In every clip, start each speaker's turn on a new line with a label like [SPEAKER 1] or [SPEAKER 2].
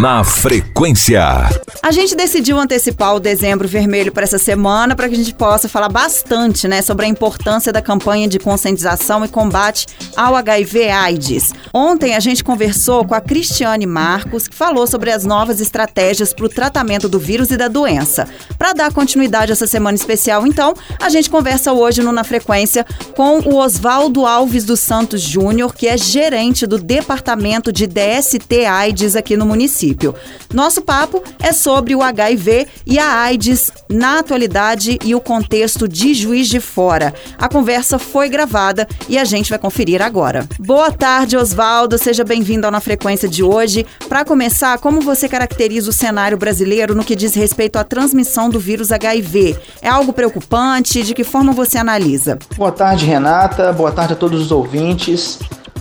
[SPEAKER 1] na frequência.
[SPEAKER 2] A gente decidiu antecipar o dezembro vermelho para essa semana para que a gente possa falar bastante, né, sobre a importância da campanha de conscientização e combate ao HIV/AIDS. Ontem a gente conversou com a Cristiane Marcos, que falou sobre as novas estratégias para o tratamento do vírus e da doença. Para dar continuidade a essa semana especial, então, a gente conversa hoje no Na Frequência com o Oswaldo Alves dos Santos Júnior, que é gerente do Departamento de DST AIDS aqui no município. Nosso papo é sobre o HIV e a AIDS na atualidade e o contexto de Juiz de Fora. A conversa foi gravada e a gente vai conferir agora. Boa tarde, Oswaldo. Seja bem-vindo ao Na Frequência de hoje. Para começar, como você caracteriza o cenário brasileiro no que diz respeito à transmissão do vírus HIV? É algo preocupante? De que forma você analisa?
[SPEAKER 3] Boa tarde, Renata. Boa tarde a todos os ouvintes.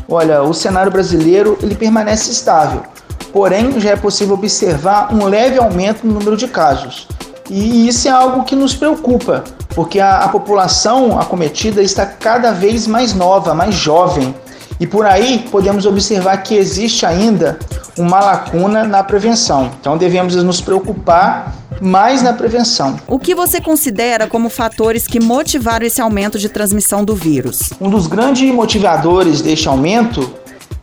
[SPEAKER 3] Olha, o cenário brasileiro ele permanece estável porém já é possível observar um leve aumento no número de casos. E isso é algo que nos preocupa, porque a, a população acometida está cada vez mais nova, mais jovem. E por aí podemos observar que existe ainda uma lacuna na prevenção. Então devemos nos preocupar mais na prevenção.
[SPEAKER 2] O que você considera como fatores que motivaram esse aumento de transmissão do vírus?
[SPEAKER 3] Um dos grandes motivadores deste aumento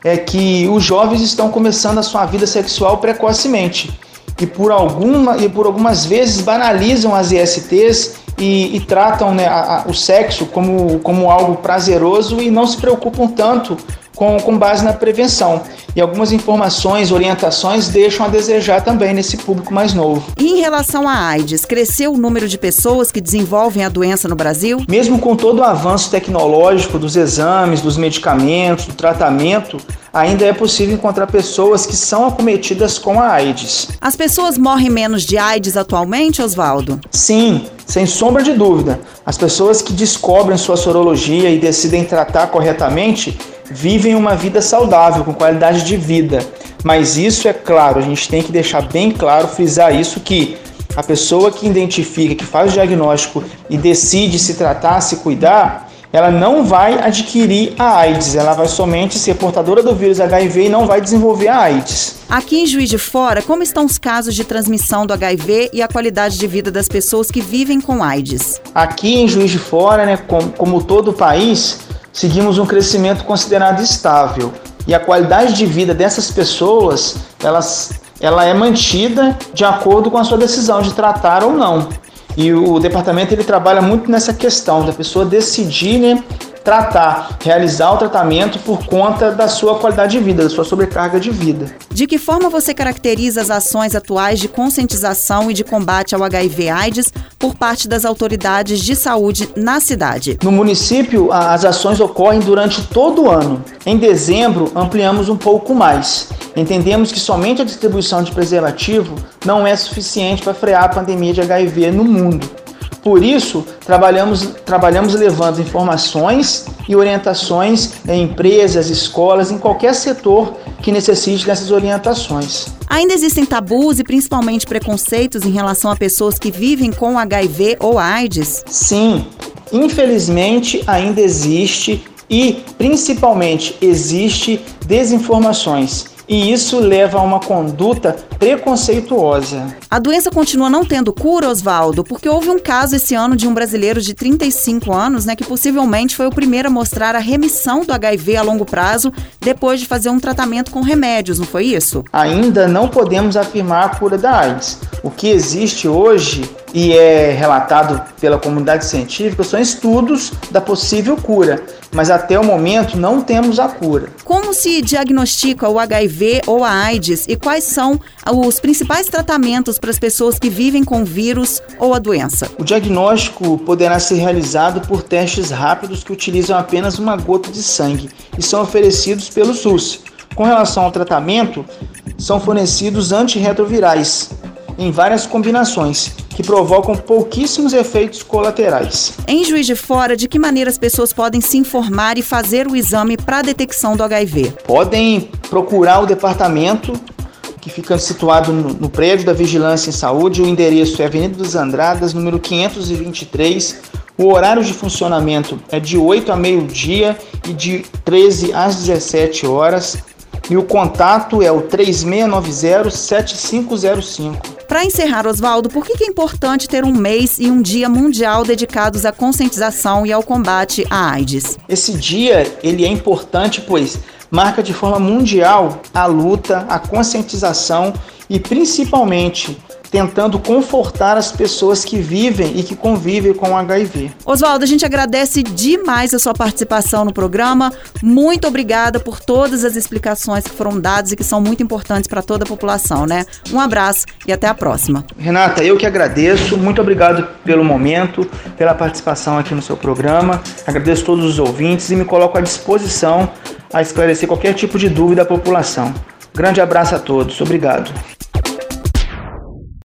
[SPEAKER 3] é que os jovens estão começando a sua vida sexual precocemente e por, alguma, e por algumas vezes banalizam as ISTs e, e tratam né, a, a, o sexo como, como algo prazeroso e não se preocupam tanto com, com base na prevenção. E algumas informações, orientações deixam a desejar também nesse público mais novo.
[SPEAKER 2] E em relação à AIDS, cresceu o número de pessoas que desenvolvem a doença no Brasil?
[SPEAKER 3] Mesmo com todo o avanço tecnológico dos exames, dos medicamentos, do tratamento, ainda é possível encontrar pessoas que são acometidas com a AIDS.
[SPEAKER 2] As pessoas morrem menos de AIDS atualmente, Oswaldo?
[SPEAKER 3] Sim, sem sombra de dúvida. As pessoas que descobrem sua sorologia e decidem tratar corretamente vivem uma vida saudável, com qualidade de vida. Mas isso é claro, a gente tem que deixar bem claro, frisar isso que a pessoa que identifica, que faz o diagnóstico e decide se tratar, se cuidar, ela não vai adquirir a AIDS, ela vai somente ser portadora do vírus HIV e não vai desenvolver a AIDS.
[SPEAKER 2] Aqui em Juiz de Fora, como estão os casos de transmissão do HIV e a qualidade de vida das pessoas que vivem com AIDS?
[SPEAKER 3] Aqui em Juiz de Fora, né, como, como todo o país, seguimos um crescimento considerado estável e a qualidade de vida dessas pessoas elas, ela é mantida de acordo com a sua decisão de tratar ou não. E o departamento ele trabalha muito nessa questão da pessoa decidir né, tratar, realizar o tratamento por conta da sua qualidade de vida, da sua sobrecarga de vida.
[SPEAKER 2] De que forma você caracteriza as ações atuais de conscientização e de combate ao HIV/AIDS por parte das autoridades de saúde na cidade?
[SPEAKER 3] No município, as ações ocorrem durante todo o ano. Em dezembro, ampliamos um pouco mais. Entendemos que somente a distribuição de preservativo não é suficiente para frear a pandemia de HIV no mundo. Por isso, trabalhamos, trabalhamos levando informações e orientações em empresas, escolas, em qualquer setor que necessite dessas orientações.
[SPEAKER 2] Ainda existem tabus e principalmente preconceitos em relação a pessoas que vivem com HIV ou AIDS?
[SPEAKER 3] Sim, infelizmente ainda existe e principalmente existe desinformações e isso leva a uma conduta preconceituosa.
[SPEAKER 2] A doença continua não tendo cura, Oswaldo, porque houve um caso esse ano de um brasileiro de 35 anos, né, que possivelmente foi o primeiro a mostrar a remissão do HIV a longo prazo depois de fazer um tratamento com remédios, não foi isso?
[SPEAKER 3] Ainda não podemos afirmar a cura da AIDS. O que existe hoje e é relatado pela comunidade científica são estudos da possível cura, mas até o momento não temos a cura.
[SPEAKER 2] Como se diagnostica o HIV ou a AIDS e quais são os principais tratamentos para as pessoas que vivem com o vírus ou a doença?
[SPEAKER 3] O diagnóstico poderá ser realizado por testes rápidos que utilizam apenas uma gota de sangue e são oferecidos pelo SUS. Com relação ao tratamento, são fornecidos antirretrovirais em várias combinações que provocam pouquíssimos efeitos colaterais.
[SPEAKER 2] Em Juiz de Fora, de que maneira as pessoas podem se informar e fazer o exame para a detecção do HIV?
[SPEAKER 3] Podem procurar o departamento que fica situado no, no, prédio da Vigilância em Saúde. O endereço é Avenida dos Andradas, número 523. O horário de funcionamento é de 8 a meio-dia e de 13 às 17 horas. e o contato é o 3690-7505.
[SPEAKER 2] Para encerrar, Oswaldo, por que é importante ter um mês e um dia mundial dedicados à conscientização e ao combate à AIDS?
[SPEAKER 3] Esse dia ele é importante pois marca de forma mundial a luta, a conscientização e principalmente tentando confortar as pessoas que vivem e que convivem com o HIV.
[SPEAKER 2] Oswaldo, a gente agradece demais a sua participação no programa. Muito obrigada por todas as explicações que foram dadas e que são muito importantes para toda a população, né? Um abraço e até a próxima.
[SPEAKER 3] Renata, eu que agradeço. Muito obrigado pelo momento, pela participação aqui no seu programa. Agradeço todos os ouvintes e me coloco à disposição a esclarecer qualquer tipo de dúvida à população. Grande abraço a todos. Obrigado.